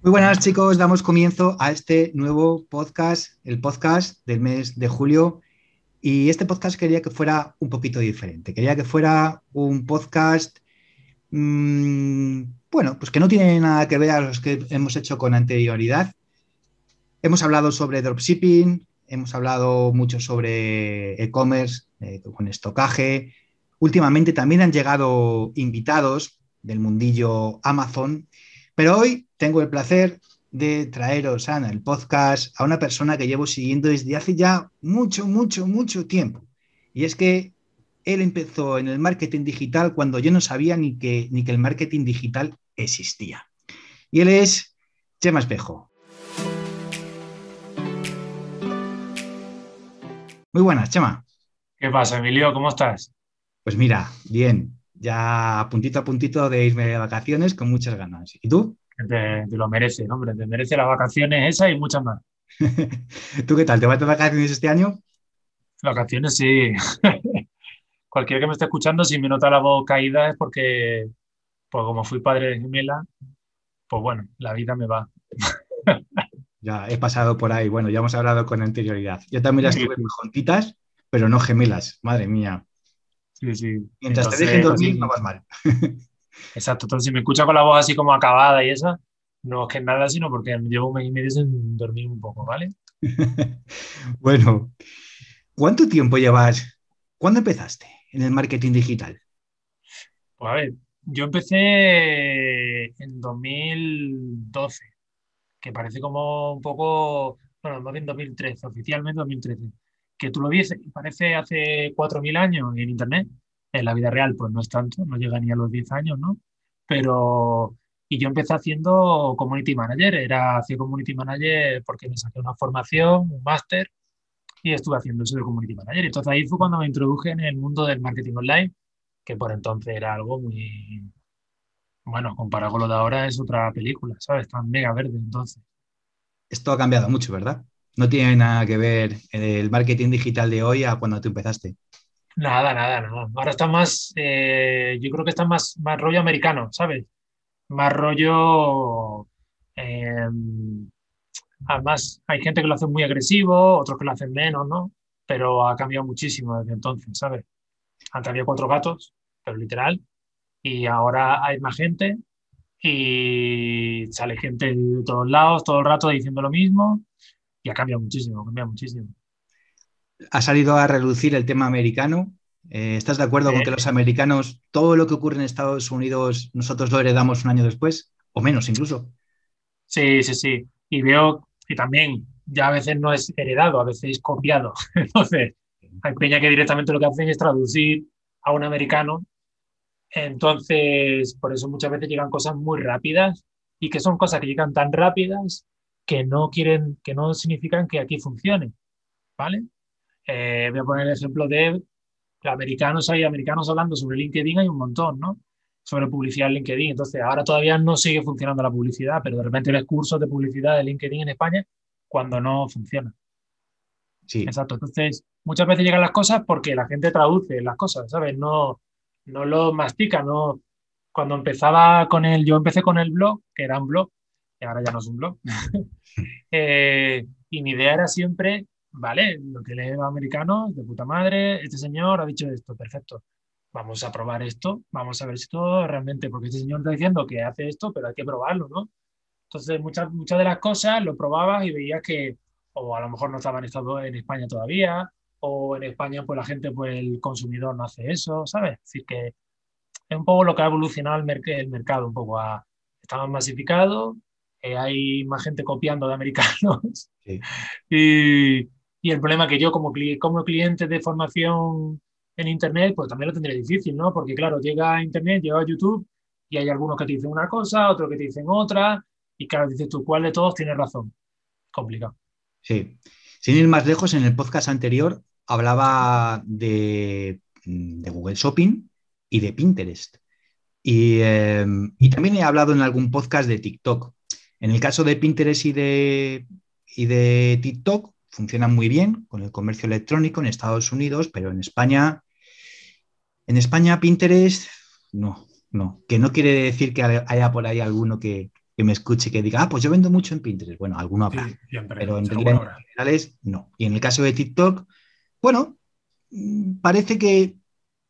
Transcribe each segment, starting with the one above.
Muy buenas chicos, damos comienzo a este nuevo podcast, el podcast del mes de julio. Y este podcast quería que fuera un poquito diferente. Quería que fuera un podcast, mmm, bueno, pues que no tiene nada que ver a los que hemos hecho con anterioridad. Hemos hablado sobre dropshipping, hemos hablado mucho sobre e-commerce, eh, con estocaje. Últimamente también han llegado invitados del mundillo Amazon, pero hoy tengo el placer de traeros a el podcast a una persona que llevo siguiendo desde hace ya mucho, mucho, mucho tiempo. Y es que él empezó en el marketing digital cuando yo no sabía ni que, ni que el marketing digital existía. Y él es Chema Espejo. Muy buenas, Chema. ¿Qué pasa, Emilio? ¿Cómo estás? Pues mira, bien, ya a puntito a puntito de irme de vacaciones con muchas ganas. ¿Y tú? Te, lo merece, hombre, te merece las vacaciones esas y muchas más. ¿Tú qué tal? ¿Te vas de vacaciones este año? Vacaciones, sí. Cualquiera que me esté escuchando, si me nota la voz caída es porque, pues como fui padre de gemela, pues bueno, la vida me va. ya he pasado por ahí. Bueno, ya hemos hablado con anterioridad. Yo también las tuve muy juntitas, pero no gemelas. Madre mía. Sí, sí. Mientras te dejen dormir, no vas mal. Exacto. Entonces, si me escucha con la voz así como acabada y esa, no es que nada, sino porque llevo un mes y medio sin dormir un poco, ¿vale? bueno, ¿cuánto tiempo llevas? ¿Cuándo empezaste en el marketing digital? Pues a ver, yo empecé en 2012, que parece como un poco, bueno, más bien 2013, oficialmente 2013. Que tú lo dices, parece hace 4.000 años en Internet en la vida real, pues no es tanto, no llega ni a los 10 años, ¿no? Pero, y yo empecé haciendo community manager, era hacer community manager porque me saqué una formación, un máster, y estuve haciendo eso de community manager. Entonces ahí fue cuando me introduje en el mundo del marketing online, que por entonces era algo muy, bueno, comparado con lo de ahora es otra película, ¿sabes? Tan mega verde entonces. Esto ha cambiado mucho, ¿verdad? No tiene nada que ver el marketing digital de hoy a cuando tú empezaste. Nada, nada, nada. Ahora está más, eh, yo creo que está más, más rollo americano, ¿sabes? Más rollo... Em, además, hay gente que lo hace muy agresivo, otros que lo hacen menos, ¿no? Pero ha cambiado muchísimo desde entonces, ¿sabes? Antes había cuatro gatos, pero literal, y ahora hay más gente y sale gente de todos lados todo el rato diciendo lo mismo y ha cambiado muchísimo, ha cambiado muchísimo ha salido a reducir el tema americano. Eh, ¿Estás de acuerdo con que los americanos, todo lo que ocurre en Estados Unidos, nosotros lo heredamos un año después? O menos incluso. Sí, sí, sí. Y veo que también ya a veces no es heredado, a veces es copiado. Entonces, hay peña que directamente lo que hacen es traducir a un americano. Entonces, por eso muchas veces llegan cosas muy rápidas y que son cosas que llegan tan rápidas que no quieren, que no significan que aquí funcione. ¿Vale? Eh, voy a poner el ejemplo de americanos, hay americanos hablando sobre LinkedIn, hay un montón, ¿no? Sobre publicidad en LinkedIn. Entonces, ahora todavía no sigue funcionando la publicidad, pero de repente ves cursos de publicidad de LinkedIn en España cuando no funciona. Sí. Exacto. Entonces, muchas veces llegan las cosas porque la gente traduce las cosas, ¿sabes? No, no lo mastica, no. Cuando empezaba con el, yo empecé con el blog, que era un blog, y ahora ya no es un blog. Eh, y mi idea era siempre vale, lo que lee los americanos, de puta madre, este señor ha dicho esto, perfecto. Vamos a probar esto, vamos a ver si esto realmente, porque este señor está diciendo que hace esto, pero hay que probarlo, ¿no? Entonces, muchas, muchas de las cosas lo probabas y veías que, o a lo mejor no estaban estado en España todavía, o en España, pues la gente, pues el consumidor no hace eso, ¿sabes? Es decir, que es un poco lo que ha evolucionado el, el mercado, un poco a, está masificado, eh, hay más gente copiando de americanos sí. y, y el problema que yo como, como cliente de formación en Internet, pues también lo tendría difícil, ¿no? Porque claro, llega a Internet, llega a YouTube y hay algunos que te dicen una cosa, otros que te dicen otra, y claro, dices tú, ¿cuál de todos tiene razón? Complicado. Sí. Sin ir más lejos, en el podcast anterior hablaba de, de Google Shopping y de Pinterest. Y, eh, y, también he hablado en algún podcast de TikTok. En el caso de Pinterest y de, y de TikTok, funcionan muy bien con el comercio electrónico en Estados Unidos, pero en España, en España Pinterest, no, no, que no quiere decir que haya por ahí alguno que, que me escuche que diga, ah, pues yo vendo mucho en Pinterest. Bueno, alguno habrá, pero en generales no. Y en el caso de TikTok, bueno, mm, parece que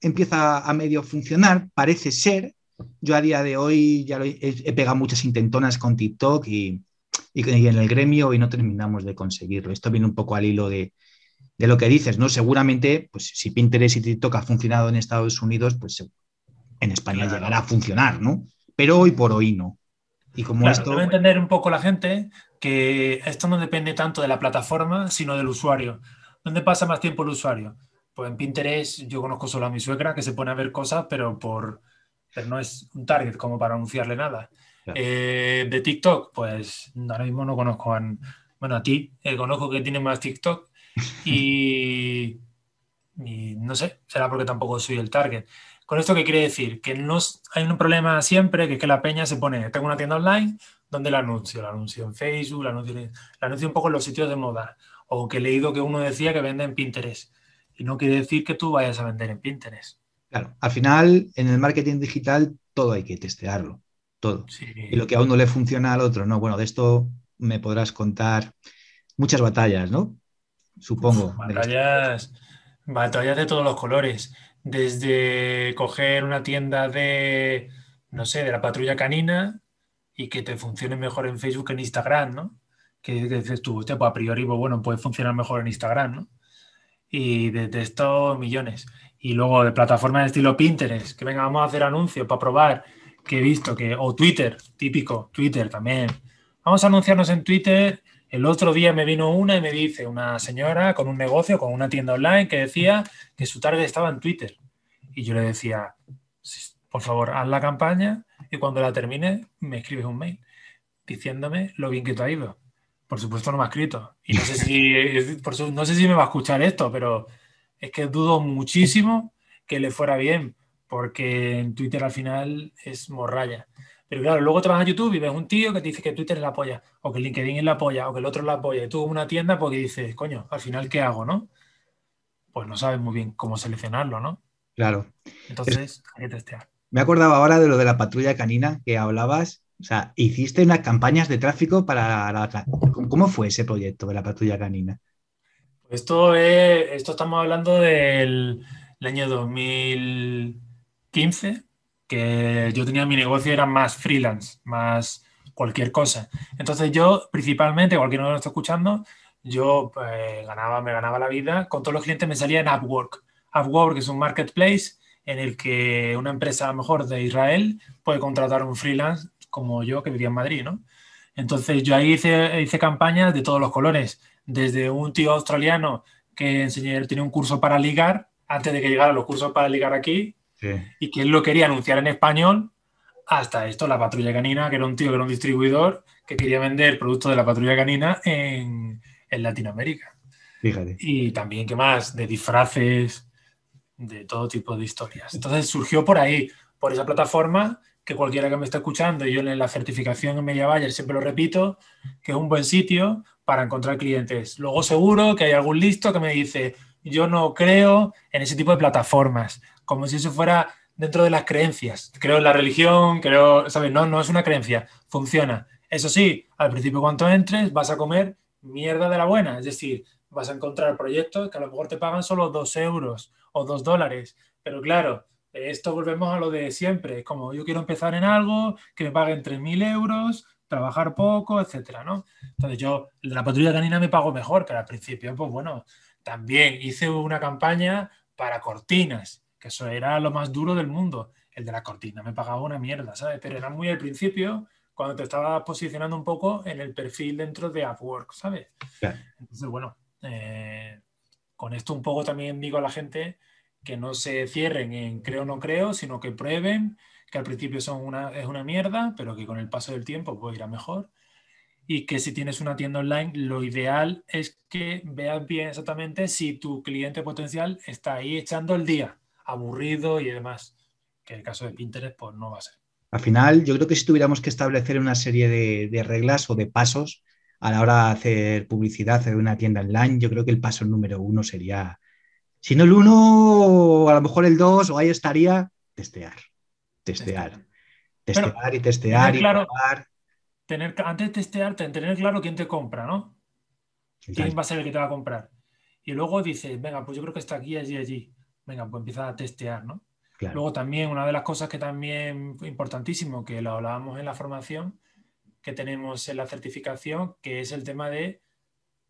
empieza a medio funcionar, parece ser. Yo a día de hoy ya he, pegado muchas intentonas con TikTok y, y, en el gremio y no terminamos de conseguirlo. Esto viene un poco al hilo de, de lo que dices, ¿no? Seguramente, pues si Pinterest y TikTok ha funcionado en Estados Unidos, pues en España llegará a funcionar, ¿no? Pero hoy por hoy no. Y como esto... Debe entender un poco la gente que esto no depende tanto de la plataforma, sino del usuario. ¿Dónde pasa más tiempo el usuario? Pues en Pinterest yo conozco solo a mi suegra que se pone a ver cosas, pero por pero no es un target como para anunciarle nada. Eh, de TikTok, pues ahora mismo no conozco a, bueno, a ti, eh, conozco que tiene más TikTok y, y, no sé, será porque tampoco soy el target. ¿Con esto qué quiere decir? Que no hay un problema siempre, que es que la peña se pone, tengo una tienda online, ¿dónde la anuncio? La anuncio en Facebook, la anuncio, la anuncio un poco en los sitios de moda, o que he leído que uno decía que vende en Pinterest. Y no quiere decir que tú vayas a vender en Pinterest. Claro, al final en el marketing digital todo hay que testearlo, todo. Y lo que a uno le funciona al otro, no, bueno, de esto me podrás contar muchas batallas, ¿no? Supongo. batallas, batallas de todos los colores desde coger una tienda de, no sé, de la patrulla canina y que te funcione mejor en Facebook que en Instagram, ¿no? Que, dices tú, pues a priori, pues bueno, puede funcionar mejor en Instagram, ¿no? Y de, estos millones. Y luego de plataformas de estilo Pinterest, que venga, vamos a hacer anuncios para probar, que he visto que, o Twitter, típico, Twitter también. Vamos a anunciarnos en Twitter el otro día me vino una y me dice una señora con un negocio, con una tienda online, que decía que su target estaba en Twitter. Y yo le decía, por favor, haz la campaña y cuando la termine me escribes un mail diciéndome lo bien que te ha ido. Por supuesto no me ha escrito. Y no sé si, no sé si me va a escuchar esto, pero es que dudo muchísimo que le fuera bien, porque en Twitter al final es morralla. Pero claro, luego te vas a YouTube y ves un tío que te dice que Twitter es la polla, o que LinkedIn es la polla, o que el otro es la polla, y tú una tienda porque dices, coño, al final, ¿qué hago, no? Pues no sabes muy bien cómo seleccionarlo, ¿no? Claro. Entonces, hay que testear. Me acordaba ahora de lo de la patrulla canina que hablabas. O sea, hiciste unas campañas de tráfico para la... ¿Cómo fue ese proyecto de la patrulla canina? Esto, es, esto estamos hablando del año 2015, que yo tenía mi negocio, era más freelance, más cualquier cosa. Entonces yo, principalmente, cualquiera que nos está escuchando, yo pues, ganaba, me ganaba la vida, con todos los clientes me salía en Upwork. Upwork es un marketplace en el que una empresa a lo mejor de Israel puede contratar un freelance como yo que vivía en Madrid, ¿no? Entonces yo ahí hice, hice campañas de todos los colores, desde un tío australiano que enseñé, tenía un curso para ligar, antes de que llegaran los cursos para ligar aquí, y que él lo quería anunciar en español hasta esto, la patrulla canina, que era un tío que era un distribuidor que quería vender productos de la patrulla canina en, en Latinoamérica. Fíjate. Y también, ¿qué más? De disfraces, de todo tipo de historias. Entonces surgió por ahí, por esa plataforma, que cualquiera que me esté escuchando, y yo en la certificación en Media Bayer siempre lo repito, que es un buen sitio para encontrar clientes. Luego seguro que hay algún listo que me dice, yo no creo en ese tipo de plataformas como si eso fuera dentro de las creencias. Creo en la religión, creo, ¿sabes? No, no es una creencia, funciona. Eso sí, al principio cuando entres vas a comer mierda de la buena, es decir, vas a encontrar proyectos que a lo mejor te pagan solo dos euros o dos dólares, pero claro, esto volvemos a lo de siempre, como yo quiero empezar en algo, que me paguen 3.000 euros, trabajar poco, etcétera, ¿no? Entonces yo, la patrulla canina me pago mejor, pero al principio, pues bueno, también hice una campaña para cortinas que eso era lo más duro del mundo. El de la cortina me pagaba una mierda, ¿sabes? Pero era muy al principio, cuando te estaba posicionando un poco en el perfil dentro de Upwork, ¿sabes? Entonces, bueno, eh, con esto un poco también digo a la gente que no se cierren en creo no creo, sino que prueben, que al principio son una, es una mierda, pero que con el paso del tiempo puede ir mejor. Y que si tienes una tienda online, lo ideal es que veas bien exactamente si tu cliente potencial está ahí echando el día aburrido y demás, que en el caso de Pinterest pues no va a ser. Al final, yo creo que si tuviéramos que establecer una serie de, reglas o de pasos a la hora de hacer publicidad de una tienda online, yo creo que el paso número uno sería, si no el uno, a lo mejor el dos, o ahí estaría, testear. Testear. Testear y testear y claro, tener, antes de testearte, tener claro quién te compra, ¿no? ¿Quién va a ser el que te va a comprar? Y luego dices, venga, pues yo creo que está aquí, allí, allí. Venga, pues empieza a testear, ¿no? Luego también, una de las cosas que también importantísimo, que lo hablábamos en la formación, que tenemos en la certificación, que es el tema de,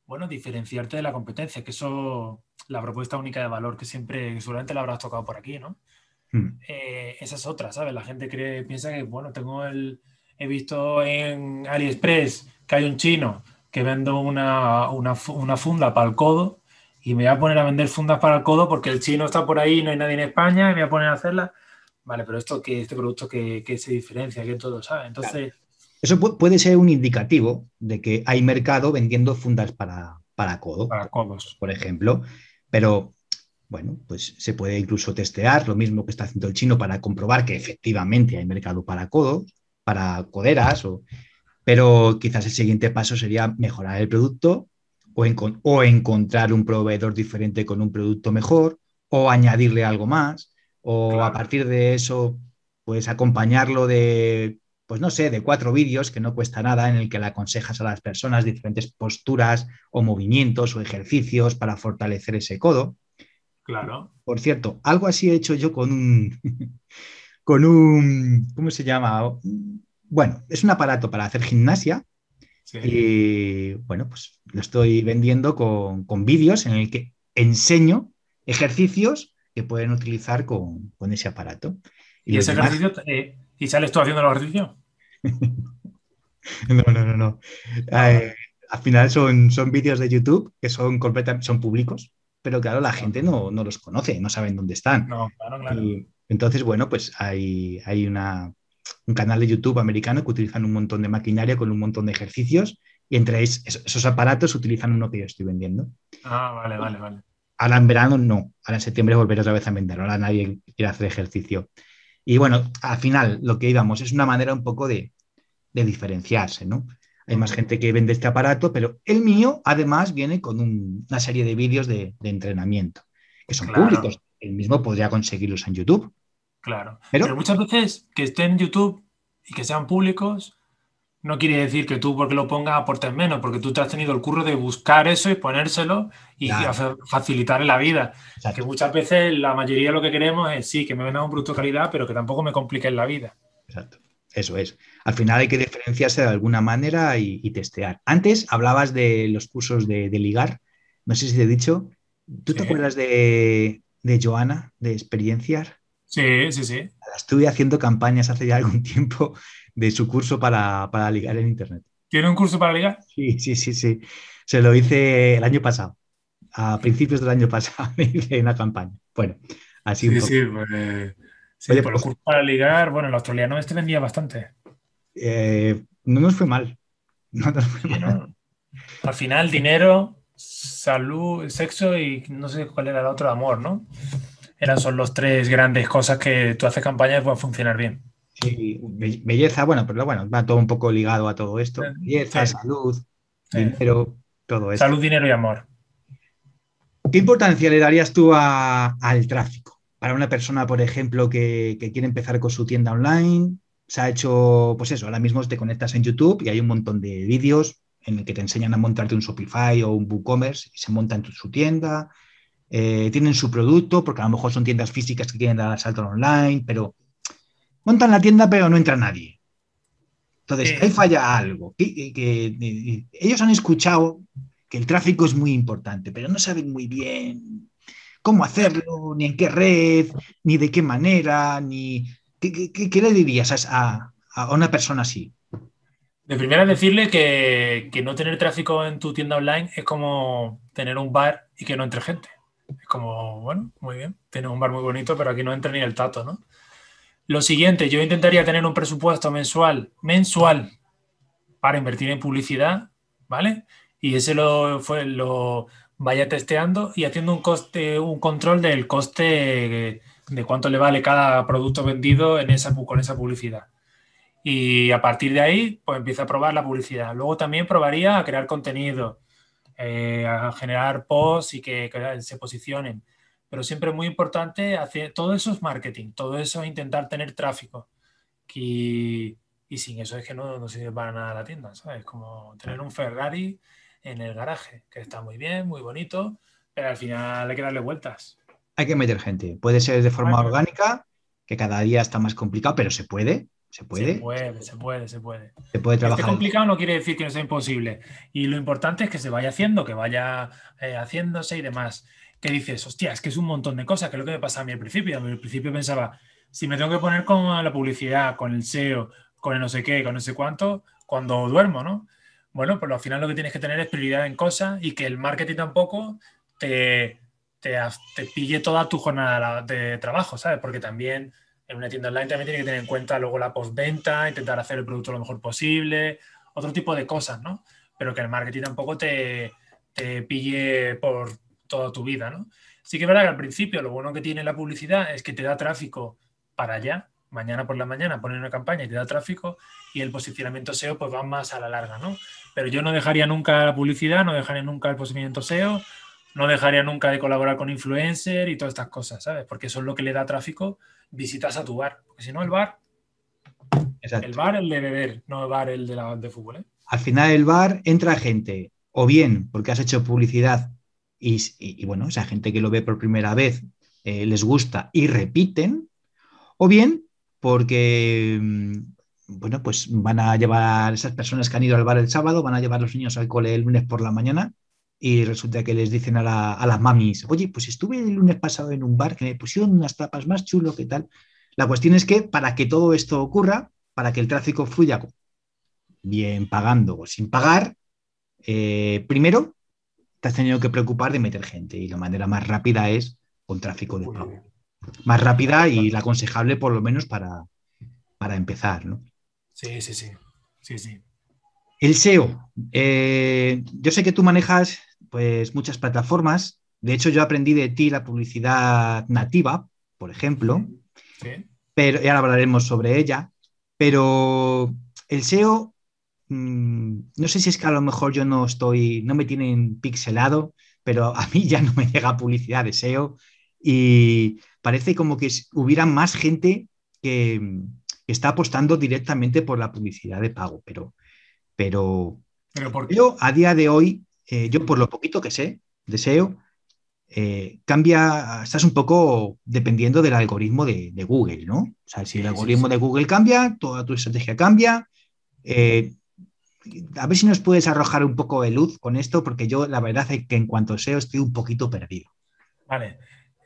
bueno, diferenciarte de la competencia, que eso, la propuesta única de valor, que siempre, seguramente la habrás tocado por aquí, ¿no? Hmm. Eh, esa es otra, ¿sabes? La gente cree, piensa que, bueno, tengo el, he visto en AliExpress que hay un chino que vende una, una, una funda para el codo y me voy a poner a vender fundas para el codo porque el chino está por ahí, no hay nadie en España, y me voy a poner a hacerla. Vale, pero esto que este producto que, que se diferencia, que todo, ¿sabes? Entonces. Eso puede ser un indicativo de que hay mercado vendiendo fundas para, para codo. Para codos. Por ejemplo. Pero bueno, pues se puede incluso testear lo mismo que está haciendo el chino para comprobar que efectivamente hay mercado para codos, para coderas, o, pero quizás el siguiente paso sería mejorar el producto o, encontrar un proveedor diferente con un producto mejor, o añadirle algo más, o a partir de eso, pues acompañarlo de, pues no sé, de cuatro vídeos que no cuesta nada, en el que le aconsejas a las personas diferentes posturas o movimientos o ejercicios para fortalecer ese codo. Claro. Por cierto, algo así he hecho yo con un, con un, ¿cómo se llama? Bueno, es un aparato para hacer gimnasia y bueno, pues lo estoy vendiendo con, vídeos en el que enseño ejercicios que pueden utilizar con, ese aparato. ¿Y, ese ejercicio, eh, ¿y sales tú haciendo el ejercicio? no, no, no, no. Ah, eh, al final son, son vídeos de YouTube que son son públicos, pero claro, la gente no, los conoce, no saben dónde están. No, claro, claro. entonces, bueno, pues hay, hay una, un canal de YouTube americano que utilizan un montón de maquinaria con un montón de ejercicios y entre esos aparatos utilizan uno que yo estoy vendiendo. Ah, vale, vale, vale. Ahora en verano no, ahora en septiembre volveré otra vez a vender, ahora nadie quiere hacer ejercicio. Y bueno, al final lo que íbamos es una manera un poco de, diferenciarse, ¿no? Hay más gente que vende este aparato, pero el mío además viene con una serie de vídeos de, entrenamiento, que son públicos. El mismo podría conseguirlos en YouTube. Claro. Pero, muchas veces que estén en YouTube y que sean públicos, no quiere decir que tú porque lo pongas aportes menos, porque tú te has tenido el curro de buscar eso y ponérselo y facilitar la vida. O sea, que muchas veces la mayoría de lo que queremos es sí, que me venga un producto de calidad, pero que tampoco me complique la vida. Exacto. Eso es. Al final hay que diferenciarse de alguna manera y, testear. Antes hablabas de los cursos de, ligar. No sé si te he dicho. ¿Tú te acuerdas de, de Joana, de Experienciar? Sí, sí, sí. Estuve haciendo campañas hace ya algún tiempo de su curso para, ligar en Internet. ¿Tiene un curso para ligar? Sí, sí, sí, sí. Se lo hice el año pasado. A principios del año pasado hice una campaña. Bueno, así sí, Sí, pues, sí, por pues, curso para ligar, bueno, el australiano este vendía bastante. Eh, no nos fue mal. No nos fue mal. Al final, dinero, salud, sexo y no sé cuál era el otro, amor, ¿no? eran son los tres grandes cosas que tú haces campañas y pueden funcionar bien. Sí, belleza, bueno, pero bueno, va todo un poco ligado a todo esto. Belleza, salud, dinero, todo eso. Salud, dinero y amor. ¿Qué importancia le darías tú al tráfico? Para una persona, por ejemplo, que, quiere empezar con su tienda online, se ha hecho, pues eso, ahora mismo te conectas en YouTube y hay un montón de vídeos en el que te enseñan a montarte un Shopify o un WooCommerce y se monta en su tienda, eh, tienen su producto, porque a lo mejor son tiendas físicas que quieren dar salto online, pero montan la tienda pero no entra nadie. Entonces, ahí falla algo. Que, ellos han escuchado que el tráfico es muy importante, pero no saben muy bien cómo hacerlo, ni en qué red, ni de qué manera, ni... ¿Qué, le dirías a, una persona así? De primera decirle que, que no tener tráfico en tu tienda online es como tener un bar y que no entre gente. Es como, bueno, muy bien, tiene un bar muy bonito, pero aquí no entra ni el tato, ¿no? Lo siguiente, yo intentaría tener un presupuesto mensual, mensual, para invertir en publicidad, ¿vale? Y ese lo, fue, lo vaya testeando y haciendo un coste, un control del coste de cuánto le vale cada producto vendido en esa, con esa publicidad. Y a partir de ahí, pues empieza a probar la publicidad. Luego también probaría a crear contenido eh, a generar posts y que, se posicionen. Pero siempre es muy importante hacer todo eso es marketing, todo eso es intentar tener tráfico. Y y sin eso es que no, no sirve para nada la tienda, ¿sabes? Como tener un Ferrari en el garaje, que está muy bien, muy bonito, pero al final hay que darle vueltas. Hay que meter gente. Puede ser de forma orgánica, que cada día está más complicado, pero se puede. Se puede. Se puede, se puede, se puede. Se puede trabajar. Que complicado no quiere decir que no sea imposible. Y lo importante es que se vaya haciendo, que vaya eh, haciéndose y demás. Que dices, hostia, es que es un montón de cosas, que es lo que me pasa a mí al principio. Al principio pensaba, si me tengo que poner con la publicidad, con el SEO, con el no sé qué, con no sé cuánto, cuando duermo, ¿no? Bueno, pues al final lo que tienes que tener es prioridad en cosas y que el marketing tampoco te, te, te pille toda tu jornada de trabajo, ¿sabes? Porque también en una tienda online también tiene que tener en cuenta luego la postventa, intentar hacer el producto lo mejor posible, otro tipo de cosas, ¿no? Pero que el marketing tampoco te, te pille por toda tu vida, ¿no? Sí que es verdad que al principio lo bueno que tiene la publicidad es que te da tráfico para allá, mañana por la mañana poner una campaña y te da tráfico y el posicionamiento SEO pues va más a la larga, ¿no? Pero yo no dejaría nunca la publicidad, no dejaría nunca el posicionamiento SEO, no dejaría nunca de colaborar con influencer y todas estas cosas, ¿sabes? Porque eso es lo que le da tráfico visitas a tu bar. Porque si no, el bar. El bar, el de beber, no el bar, el de, la, de fútbol. ¿eh? Al final, el bar entra gente, o bien porque has hecho publicidad y, bueno, esa gente que lo ve por primera vez eh, les gusta y repiten, o bien porque mm, bueno, pues van a llevar esas personas que han ido al bar el sábado, van a llevar los niños al cole el lunes por la mañana y resulta que les dicen a, a, las mamis, oye, pues estuve el lunes pasado en un bar que me pusieron unas tapas más chulo que tal. La cuestión es que para que todo esto ocurra, para que el tráfico fluya bien pagando o sin pagar, eh, primero te has tenido que preocupar de meter gente y la manera más rápida es con tráfico de pago. Más rápida y la aconsejable por lo menos para, para empezar, ¿no? Sí, sí, sí. Sí, sí. El SEO. Eh, yo sé que tú manejas pues muchas plataformas. De hecho, yo aprendí de ti la publicidad nativa, por ejemplo. Pero ya hablaremos sobre ella. Pero el SEO, mm, no sé si es que a lo mejor yo no estoy, no me tienen pixelado, pero a mí ya no me llega publicidad de SEO y parece como que hubiera más gente que, está apostando directamente por la publicidad de pago, pero, pero, ¿Pero yo a día de hoy eh, yo por lo poquito que sé deseo eh, cambia, estás un poco dependiendo del algoritmo de, Google, ¿no? O sea, si el algoritmo de Google cambia, toda tu estrategia cambia. Eh, a ver si nos puedes arrojar un poco de luz con esto, porque yo la verdad es que en cuanto SEO estoy un poquito perdido. Vale.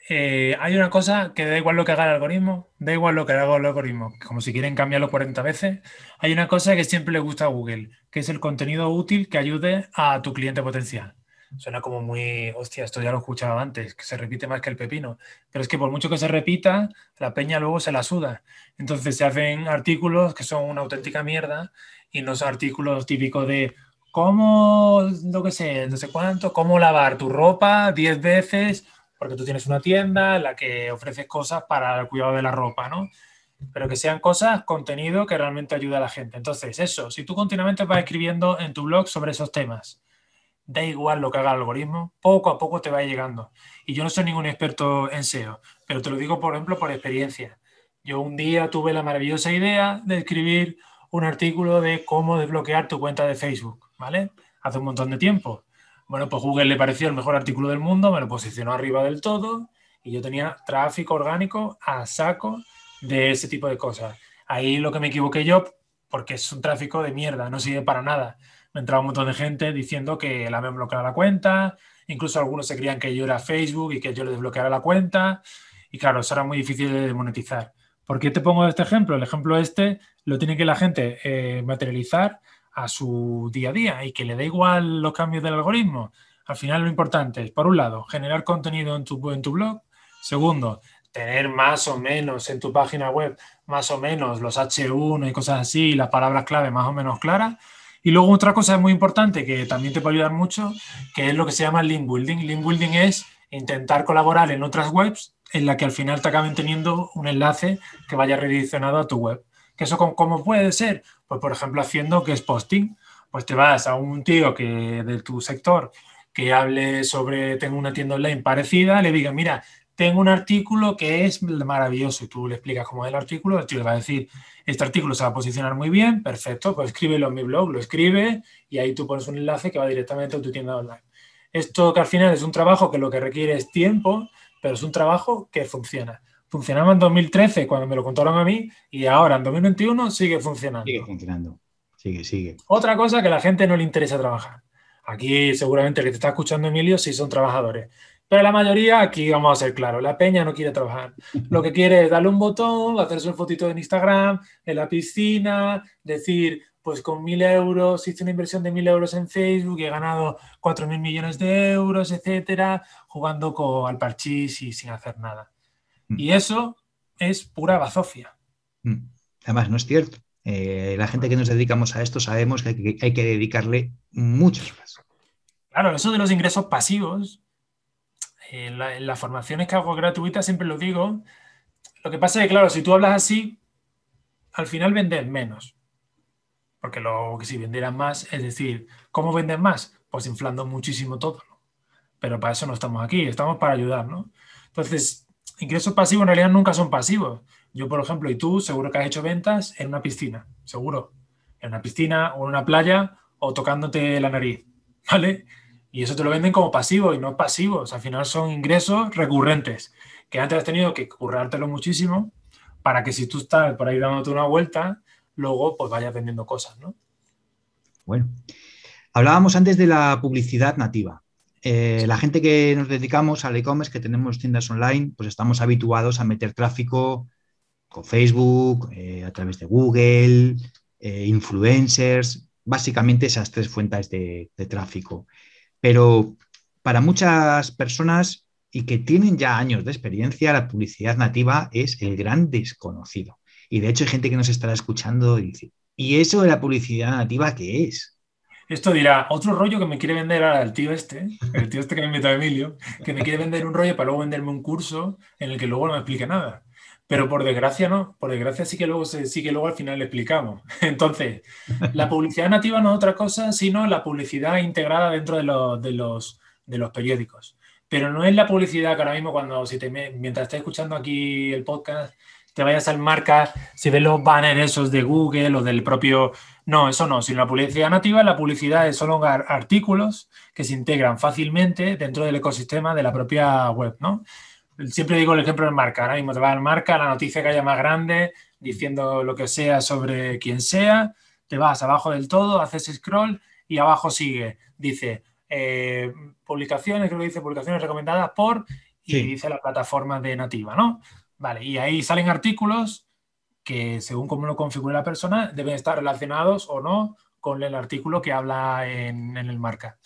hay una cosa que da igual lo que haga el algoritmo, da igual lo que haga el algoritmo, como si quieren cambiarlo 40 veces. Hay una cosa que siempre le gusta a Google, que es el contenido útil que ayude a tu cliente potencial. Suena como muy, hostia, esto ya lo he escuchado antes, que se repite más que el pepino. Pero es que por mucho que se repita, la peña luego se la suda. Entonces se hacen artículos que son una auténtica mierda y no son artículos típicos de cómo, lo que sé, no sé cuánto, cómo lavar tu ropa 10 veces, porque tú tienes una tienda en la que ofreces cosas para el cuidado de la ropa, ¿no? pero que sean cosas, contenido que realmente ayude a la gente. Entonces, eso, si tú continuamente vas escribiendo en tu blog sobre esos temas, da igual lo que haga el algoritmo, poco a poco te va llegando. Y yo no soy ningún experto en SEO, pero te lo digo, por ejemplo, por experiencia. Yo un día tuve la maravillosa idea de escribir un artículo de cómo desbloquear tu cuenta de Facebook, ¿vale? Hace un montón de tiempo. Bueno, pues Google le pareció el mejor artículo del mundo, me lo posicionó arriba del todo y yo tenía tráfico orgánico a saco de ese tipo de cosas. Ahí lo que me equivoqué yo, porque es un tráfico de mierda, no sirve para nada. Me entraba un montón de gente diciendo que la habían bloqueado la cuenta, incluso algunos se creían que yo era Facebook y que yo le desbloqueara la cuenta. Y claro, eso era muy difícil de monetizar. ¿Por qué te pongo este ejemplo? El ejemplo este lo tiene que la gente eh, materializar a su día a día y que le da igual los cambios del algoritmo. Al final lo importante es, por un lado, generar contenido en tu, en tu blog. Segundo, tener más o menos en tu página web, más o menos los H1 y cosas así, las palabras clave más o menos claras. Y luego otra cosa muy importante que también te puede ayudar mucho, que es lo que se llama link building. Link building es intentar colaborar en otras webs en la que al final te acaben teniendo un enlace que vaya redireccionado a tu web. ¿Que eso cómo puede ser? Pues por ejemplo haciendo que es posting. Pues te vas a un tío que de tu sector que hable sobre tengo una tienda online parecida, le diga, mira, tengo un artículo que es maravilloso y tú le explicas cómo es el artículo, el tío le va a decir, este artículo se va a posicionar muy bien, perfecto, pues escríbelo en mi blog, lo escribe y ahí tú pones un enlace que va directamente a tu tienda online. Esto que al final es un trabajo que lo que requiere es tiempo, pero es un trabajo que funciona. Funcionaba en 2013 cuando me lo contaron a mí y ahora en 2021 sigue funcionando. Sigue funcionando, sigue, sigue. Otra cosa que a la gente no le interesa trabajar. Aquí seguramente el que te está escuchando, Emilio, sí son trabajadores. Pero la mayoría, aquí vamos a ser claros, la peña no quiere trabajar. Lo que quiere es darle un botón, hacerse un fotito en Instagram, en la piscina, decir, pues con mil euros hice una inversión de mil euros en Facebook y he ganado cuatro mil millones de euros, etcétera, jugando con, al parchís y sin hacer nada. Mm. Y eso es pura bazofia. Mm. Además, no es cierto. Eh, la gente que nos dedicamos a esto sabemos que hay, que dedicarle muchas horas. Claro, eso de los ingresos pasivos, en, las formaciones que hago gratuitas siempre lo digo. Lo que pasa es que, claro, si tú hablas así, al final vendes menos. Porque lo que si vendieran más, es decir, ¿cómo venden más? Pues inflando muchísimo todo. Pero para eso no estamos aquí, estamos para ayudar, ¿no? Entonces, ingresos pasivos en realidad nunca son pasivos. Yo, por ejemplo, y tú, seguro que has hecho ventas en una piscina, seguro. En una piscina o en una playa o tocándote la nariz, ¿vale? Y eso te lo venden como pasivo y no pasivos. Al final son ingresos recurrentes que antes has tenido que currártelo muchísimo para que si tú estás por ahí dándote una vuelta, luego pues vayas vendiendo cosas, ¿no? Bueno, hablábamos antes de la publicidad nativa. Eh, la gente que nos dedicamos al e-commerce, que tenemos tiendas online, pues estamos habituados a meter tráfico con Facebook, eh, a través de Google, eh, influencers, básicamente esas tres fuentes de, tráfico. Pero para muchas personas y que tienen ya años de experiencia, la publicidad nativa es el gran desconocido. Y de hecho hay gente que nos estará escuchando y dice, ¿y eso de la publicidad nativa qué es? Esto dirá, otro rollo que me quiere vender ahora el tío este, el tío este que me invitó Emilio, que me quiere vender un rollo para luego venderme un curso en el que luego no me explique nada. Pero por desgracia no, por desgracia sí que luego, sí que luego al final le explicamos. Entonces, la publicidad nativa no es otra cosa, sino la publicidad integrada dentro de los, de los, de los periódicos. Pero no es la publicidad que ahora mismo cuando, si te, mientras estés escuchando aquí el podcast, te vayas al marca, si ves los banners esos de Google o del propio... No, eso no, sino la publicidad nativa, la publicidad es solo artículos que se integran fácilmente dentro del ecosistema de la propia web, ¿no? Siempre digo el ejemplo del marca. Ahora mismo te vas al marca, la noticia que haya más grande, diciendo lo que sea sobre quien sea, te vas abajo del todo, haces scroll y abajo sigue. Dice eh, publicaciones, creo que dice publicaciones recomendadas por y dice la plataforma de nativa, ¿no? Vale, y ahí salen artículos que según cómo lo configure la persona deben estar relacionados o no con el artículo que habla en el marca.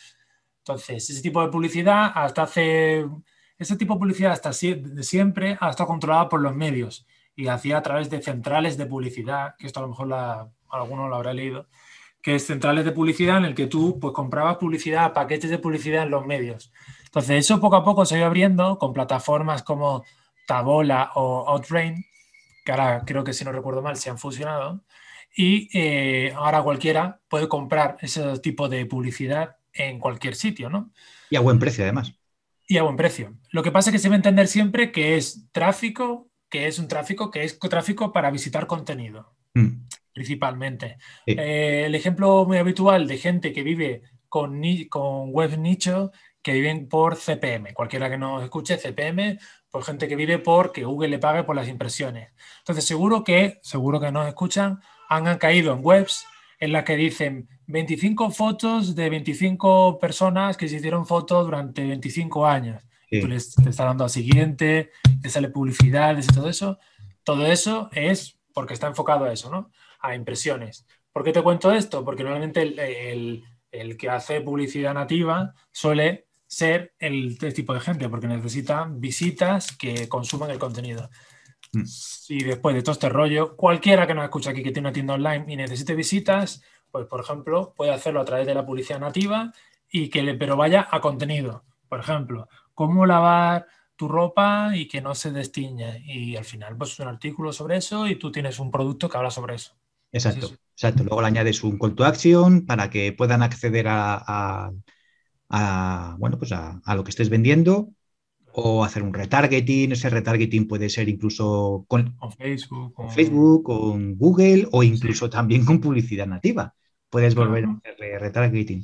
Entonces, ese tipo de publicidad hasta hace ese tipo de publicidad hasta siempre ha estado controlada por los medios y hacía a través de centrales de publicidad, que esto a lo mejor alguno lo habrá leído, que es centrales de publicidad en el que tú pues comprabas publicidad, paquetes de publicidad en los medios. Entonces eso poco a poco se ha ido abriendo con plataformas como Tabola o Outrain, que ahora creo que si no recuerdo mal se han fusionado, y eh, ahora cualquiera puede comprar ese tipo de publicidad en cualquier sitio, ¿no? Y a buen precio además y a buen precio. Lo que pasa es que se debe entender siempre que es tráfico, que es un tráfico, que es tráfico para visitar contenido, mm. principalmente. Eh, el ejemplo muy habitual de gente que vive con, con web nicho, que viven por CPM. Cualquiera que nos escuche, CPM, por gente que vive por que Google le pague por las impresiones. Entonces, seguro que, seguro que nos escuchan, han caído en webs en las que dicen 25 fotos de 25 personas que se hicieron fotos durante 25 años. Tú les te estás dando al siguiente, te sale publicidad, y todo eso. Todo eso es porque está enfocado a eso, ¿no? A impresiones. ¿Por qué te cuento esto? Porque normalmente el, el, que hace publicidad nativa suele ser el, este tipo de gente, porque necesita visitas que consuman el contenido. Mm. Y después de todo este rollo, cualquiera que nos escuche aquí que tiene una tienda online y necesite visitas, pues por ejemplo, puede hacerlo a través de la publicidad nativa y que le, pero vaya a contenido. Por ejemplo, cómo lavar tu ropa y que no se destiñe. Y al final, pues un artículo sobre eso y tú tienes un producto que habla sobre eso. Exacto, exacto. Luego le añades un call to action para que puedan acceder a, bueno, pues a, lo que estés vendiendo o hacer un retargeting. Ese retargeting puede ser incluso con, Facebook, con Facebook, con Google o incluso también con publicidad nativa. Puedes volver a hacer retargeting.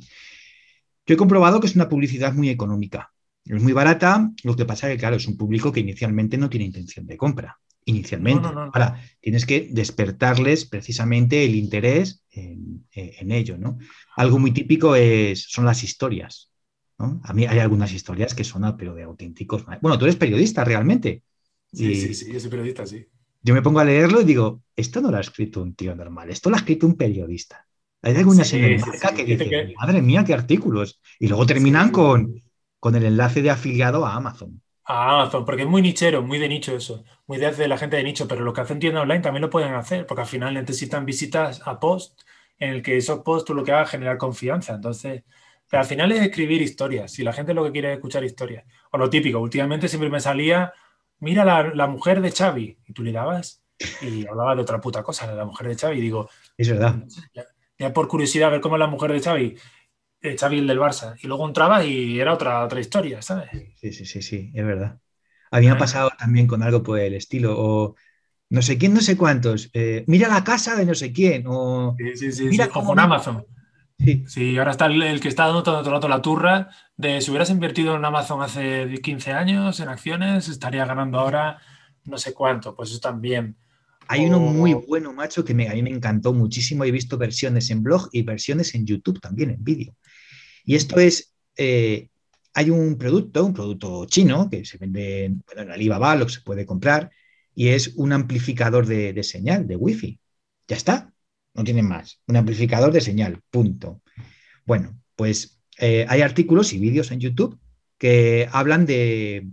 Yo he comprobado que es una publicidad muy económica. Es muy barata, lo que pasa es que, claro, es un público que inicialmente no tiene intención de compra. Inicialmente. Ahora, tienes que despertarles precisamente el interés en, ello, ¿no? Algo muy típico es, son las historias. A mí hay algunas historias que son, pero de auténticos. Bueno, tú eres periodista realmente. Sí, sí, sí, yo soy periodista, sí. Yo me pongo a leerlo y digo, esto no lo ha escrito un tío normal, esto lo ha escrito un periodista. Hay algunas en el marca que dicen, madre mía, qué artículos. Y luego terminan con, con el enlace de afiliado a Amazon. A Amazon, porque es muy nichero, muy de nicho eso, muy de la gente de nicho, pero lo que hacen tienda online también lo pueden hacer, porque al final necesitan visitas a post, en el que esos posts tú lo que hagas es generar confianza. Entonces, pero al final es escribir historias, si la gente lo que quiere es escuchar historias. O lo típico, últimamente siempre me salía, mira la, mujer de Xavi, y tú le dabas y hablaba de otra puta cosa, de la mujer de Xavi, y digo, es verdad ya por curiosidad ver cómo es la mujer de Xavi, Xavi el del Barça, y luego entraba y era otra, otra historia, ¿sabes? Sí, sí, sí, sí, es verdad. A mí me ha pasado también con algo por el estilo, o no sé quién, no sé cuántos, eh, mira la casa de no sé quién, o sí, sí, mira sí, con Amazon. Sí. sí, ahora está el, que está dando todo el rato la turra de si hubieras invertido en Amazon hace 15 años en acciones, estaría ganando ahora no sé cuánto. Pues eso también. Hay uno muy bueno, macho, que me, a mí me encantó muchísimo. He visto versiones en blog y versiones en YouTube también, en vídeo. Y esto es, eh, hay un producto, un producto chino que se vende en Alibaba, lo que se puede comprar, y es un amplificador de, señal, de Wi-Fi. Ya está, no tienen más. Un amplificador de señal, punto. Bueno, pues eh, hay artículos y vídeos en YouTube que hablan de,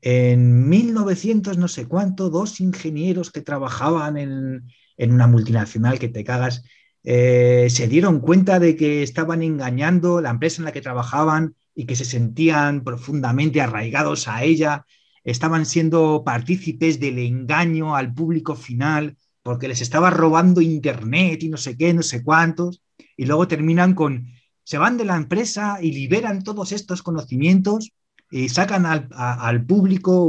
en 1900 no sé cuánto, dos ingenieros que trabajaban en, una multinacional que te cagas, eh, se dieron cuenta de que estaban engañando la empresa en la que trabajaban y que se sentían profundamente arraigados a ella, estaban siendo partícipes del engaño al público final porque les estaba robando internet y no sé qué, no sé cuántos, y luego terminan con, se van de la empresa y liberan todos estos conocimientos y sacan al, público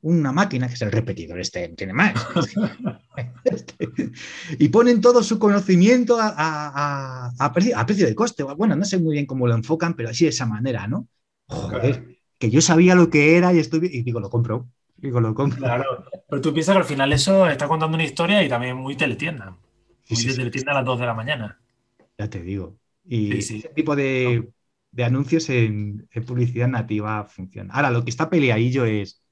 una máquina, que es el repetidor, este tiene más, y ponen todo su conocimiento a, precio, de coste. Bueno, no sé muy bien cómo lo enfocan, pero así de esa manera, ¿no? Joder, que yo sabía lo que era y, estoy, y digo, lo compro. Digo, lo compro. Claro, pero tú piensas que al final eso está contando una historia y también muy teletienda. Muy de teletienda a las 2 de la mañana. Ya te digo. Y ese tipo de, de anuncios en, publicidad nativa funciona. Ahora, lo que está peleadillo es,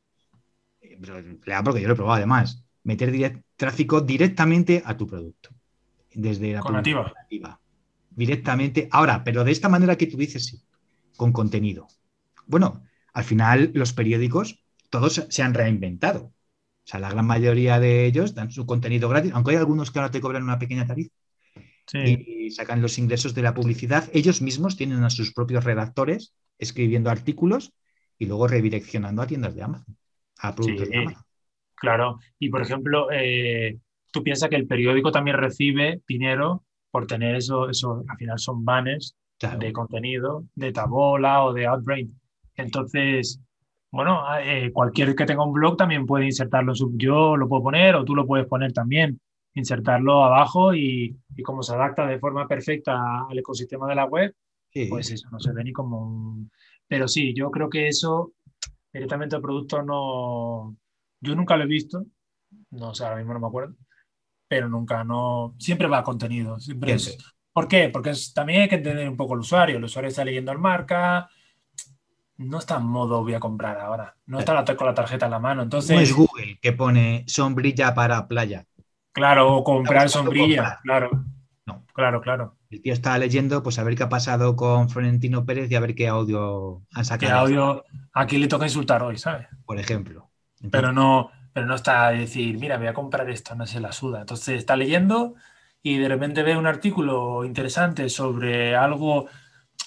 porque yo lo he probado además, meter tráfico directamente a tu producto. Desde la con nativa. Directamente. Ahora, pero de esta manera que tú dices, sí, con contenido. Bueno, al final los periódicos, todos se han reinventado. O sea, la gran mayoría de ellos dan su contenido gratis, aunque hay algunos que ahora te cobran una pequeña tarifa y sacan los ingresos de la publicidad. Ellos mismos tienen a sus propios redactores escribiendo artículos y luego redireccionando a tiendas de Amazon, a productos de Amazon. Claro, y por ejemplo, eh, tú piensas que el periódico también recibe dinero por tener eso, eso al final son banners de contenido, de Tabola o de Outbrain. Entonces, bueno, eh, cualquier que tenga un blog también puede insertarlo en su... Yo lo puedo poner o tú lo puedes poner también insertarlo abajo y, como se adapta de forma perfecta al ecosistema de la web, pues eso no se ve ni como un... Pero sí, yo creo que eso directamente el producto no... Yo nunca lo he visto, no sé, ahora mismo no me acuerdo, pero nunca, no... Siempre va a contenido, siempre es... ¿Por qué? Porque también hay que entender un poco el usuario. El usuario está leyendo el marca, no está en modo voy a comprar ahora. No está con la tarjeta en la mano. Entonces, no es Google que pone sombrilla para playa. Claro, o comprar sombrilla, claro. No. Claro, claro. El tío estaba leyendo, pues a ver qué ha pasado con Florentino Pérez y a ver qué audio han sacado. ¿Qué audio a quién le toca insultar hoy, ¿sabes? Por ejemplo. pero no, pero no está a decir, mira, voy a comprar esto, no se la suda. Entonces está leyendo y de repente ve un artículo interesante sobre algo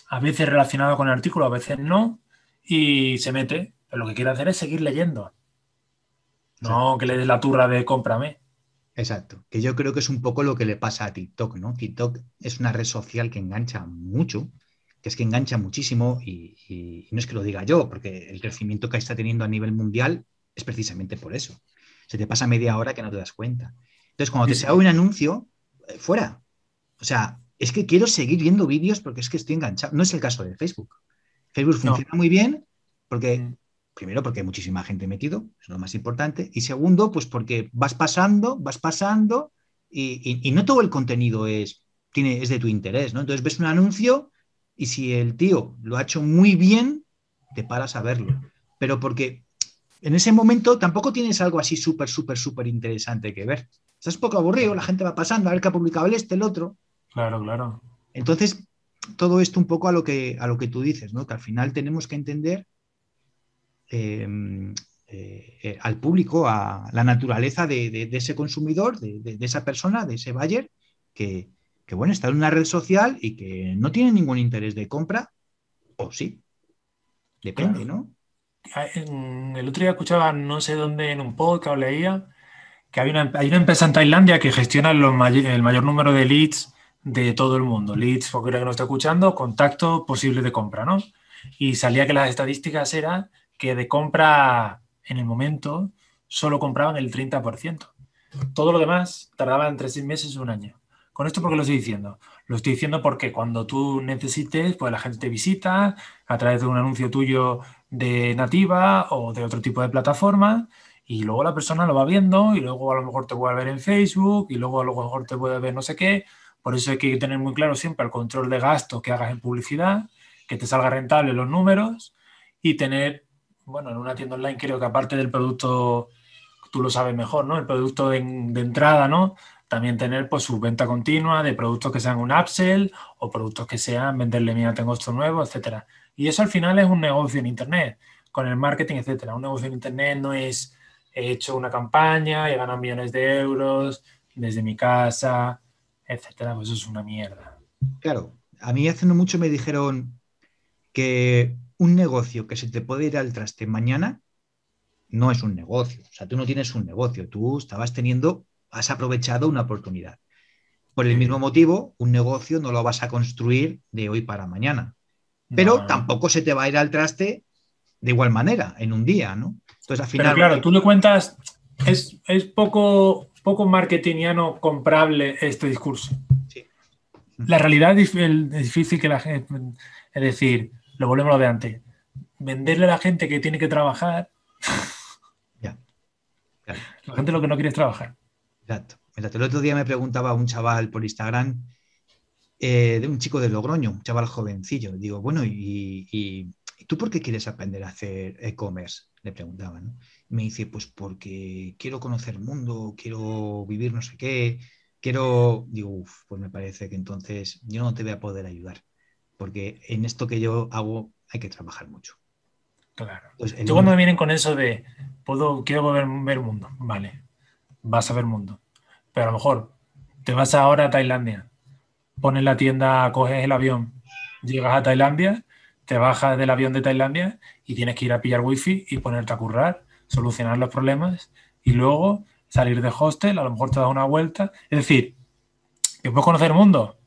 a veces relacionado con el artículo, a veces no, y se mete. Pero lo que quiere hacer es seguir leyendo. No que le des la turra de cómprame. Exacto, que yo creo que es un poco lo que le pasa a TikTok, ¿no? TikTok es una red social que engancha mucho, que es que engancha muchísimo y, y no es que lo diga yo, porque el crecimiento que está teniendo a nivel mundial es precisamente por eso. Se te pasa media hora que no te das cuenta. Entonces, cuando te sea un anuncio, eh, fuera. O sea, es que quiero seguir viendo vídeos porque es que estoy enganchado. No es el caso de Facebook. Facebook funciona muy bien porque, mm. primero, porque hay muchísima gente metido, es lo más importante. Y segundo, pues porque vas pasando, vas pasando y, no todo el contenido es, tiene, es de tu interés, ¿no? Entonces ves un anuncio y si el tío lo ha hecho muy bien, te paras a verlo. Pero porque en ese momento tampoco tienes algo así súper, súper, súper interesante que ver. Estás poco aburrido, la gente va pasando, a ver qué ha publicado el este, el otro. Claro, claro. Entonces, todo esto un poco a lo que, a lo que tú dices, ¿no? Que al final tenemos que entender em, eh, eh, al público, a la naturaleza de, ese consumidor, de, esa persona, de ese buyer, que, que, bueno, está en una red social y que no tiene ningún interés de compra, o sí. Depende, ¿no? el otro día escuchaba, no sé dónde, en un podcast o leía, que hay una, hay una empresa en Tailandia que gestiona el mayor número de leads de todo el mundo. Leads, porque que no está escuchando, contacto posible de compra, ¿no? Y salía que las estadísticas eran que de compra en el momento solo compraban el 30%. Todo lo demás tardaba entre seis meses o un año. ¿Con esto por qué lo estoy diciendo? Lo estoy diciendo porque cuando tú necesites, pues la gente te visita a través de un anuncio tuyo de nativa o de otro tipo de plataforma y luego la persona lo va viendo y luego a lo mejor te puede ver en Facebook y luego a lo mejor te puede ver no sé qué. Por eso hay que tener muy claro siempre el control de gasto que hagas en publicidad, que te salga rentable los números y tener, bueno, en una tienda online creo que aparte del producto, tú lo sabes mejor, ¿no? El producto de, entrada, ¿no? También tener pues su venta continua de productos que sean un upsell o productos que sean venderle, mira, tengo esto nuevo, etcétera. Y eso al final es un negocio en Internet, con el marketing, etcétera. Un negocio en Internet no es he hecho una campaña he ganado millones de euros desde mi casa, etcétera. Pues eso es una mierda. Claro, a mí hace no mucho me dijeron que un negocio que se te puede ir al traste mañana no es un negocio. O sea, tú no tienes un negocio, tú estabas teniendo, has aprovechado una oportunidad. Por el mismo motivo, un negocio no lo vas a construir de hoy para mañana pero tampoco se te va a ir al traste de igual manera en un día, ¿no? Entonces, al final. Pero claro, tú le cuentas, es, poco, poco marketingiano comprable este discurso. Sí. La realidad es difícil que la gente. Es decir, lo volvemos a lo de antes. Venderle a la gente que tiene que trabajar. Ya. La gente lo que no quiere es trabajar. Exacto. El otro día me preguntaba un chaval por Instagram eh, de un chico de Logroño, un chaval jovencillo. Digo, bueno, ¿y, tú por qué quieres aprender a hacer e-commerce? Le preguntaba, ¿no? me dice, pues porque quiero conocer el mundo, quiero vivir no sé qué, quiero, digo, uff, pues me parece que entonces yo no te voy a poder ayudar, porque en esto que yo hago hay que trabajar mucho. Claro. yo cuando me vienen con eso de, puedo, quiero ver, ver mundo, vale, vas a ver mundo, pero a lo mejor te vas ahora a Tailandia pones la tienda, coges el avión, llegas a Tailandia, te bajas del avión de Tailandia y tienes que ir a pillar wifi y ponerte a currar, solucionar los problemas y luego salir de hostel, a lo mejor te das una vuelta. Es decir, que puedes conocer el mundo,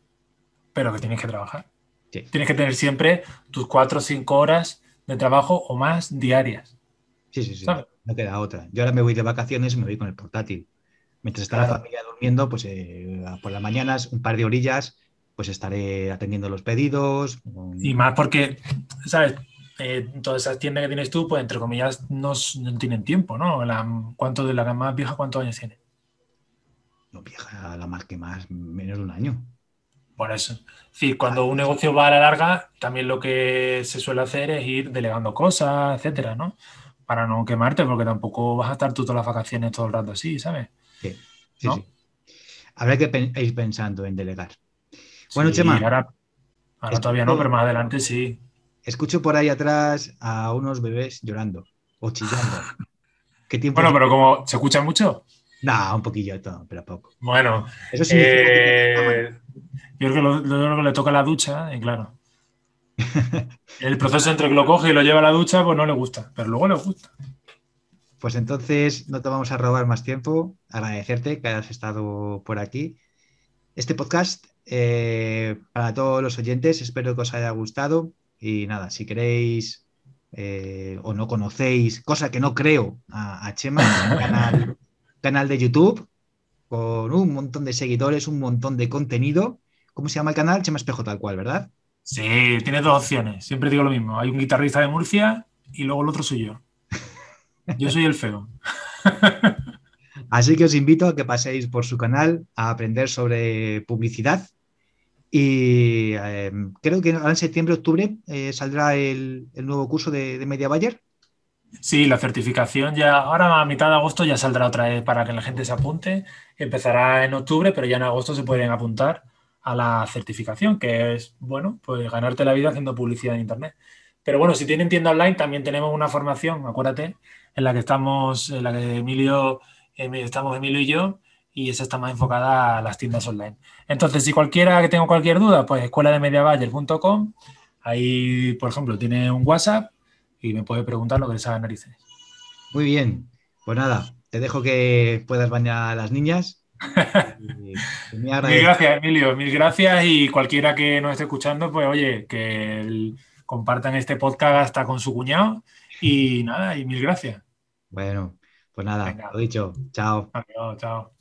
pero que tienes que trabajar. Tienes que tener siempre tus cuatro o cinco horas de trabajo o más diarias. Sí, sí, sí. No queda otra. Yo ahora me voy de vacaciones y me voy con el portátil. Mientras está la familia durmiendo, pues eh, por las mañanas, un par de orillas, pues estaré atendiendo los pedidos. Y más porque, ¿sabes? Eh, todas esas tiendas que tienes tú, pues entre comillas, no, tienen tiempo, ¿no? La, ¿Cuánto de la más vieja, cuántos años tiene? No vieja, la más que más, menos de un año. Por eso. Es decir, cuando un negocio va a la larga, también lo que se suele hacer es ir delegando cosas, etcétera, ¿no? Para no quemarte, porque tampoco vas a estar tú todas las vacaciones todo el rato así, ¿sabes? Sí, sí, Habrá que ir pensando en delegar. Bueno, Chema. Ahora, todavía no, pero más adelante sí. Escucho por ahí atrás a unos bebés llorando o chillando. ¿Qué tiempo bueno, pero como se escucha mucho. No, un poquillo todo, pero poco. Bueno, eso eh, yo creo que lo, que le toca la ducha, y claro. El proceso entre que lo coge y lo lleva a la ducha, pues no le gusta, pero luego le gusta. Pues entonces no te vamos a robar más tiempo. Agradecerte que hayas estado por aquí. Este podcast eh, para todos los oyentes. Espero que os haya gustado. Y nada, si queréis eh, o no conocéis, cosa que no creo, a, Chema, un canal, canal de YouTube con un montón de seguidores, un montón de contenido. ¿Cómo se llama el canal? Chema Espejo tal cual, ¿verdad? Sí, tiene dos opciones. Siempre digo lo mismo. Hay un guitarrista de Murcia y luego el otro soy yo. Yo soy el feo. Así que os invito a que paséis por su canal a aprender sobre publicidad. Y eh, creo que en septiembre, octubre eh, saldrá el, nuevo curso de, de Media Bayer. Sí, la certificación ya, ahora a mitad de agosto ya saldrá otra vez para que la gente se apunte. Empezará en octubre, pero ya en agosto se pueden apuntar a la certificación, que es, bueno, pues ganarte la vida haciendo publicidad en Internet. Pero bueno, si tienen tienda online, también tenemos una formación, acuérdate, en la que estamos, en la que Emilio, estamos Emilio y yo, y esa está más enfocada a las tiendas online. Entonces, si cualquiera que tenga cualquier duda, pues escuela de mediabayer.com, ahí, por ejemplo, tiene un WhatsApp y me puede preguntar lo que les haga narices. Muy bien, pues nada, te dejo que puedas bañar a las niñas. mil gracias, Emilio, mil gracias y cualquiera que nos esté escuchando, pues oye, que compartan este podcast hasta con su cuñado y nada, y mil gracias. Bueno, pues nada, lo dicho, chao. Adiós, chao.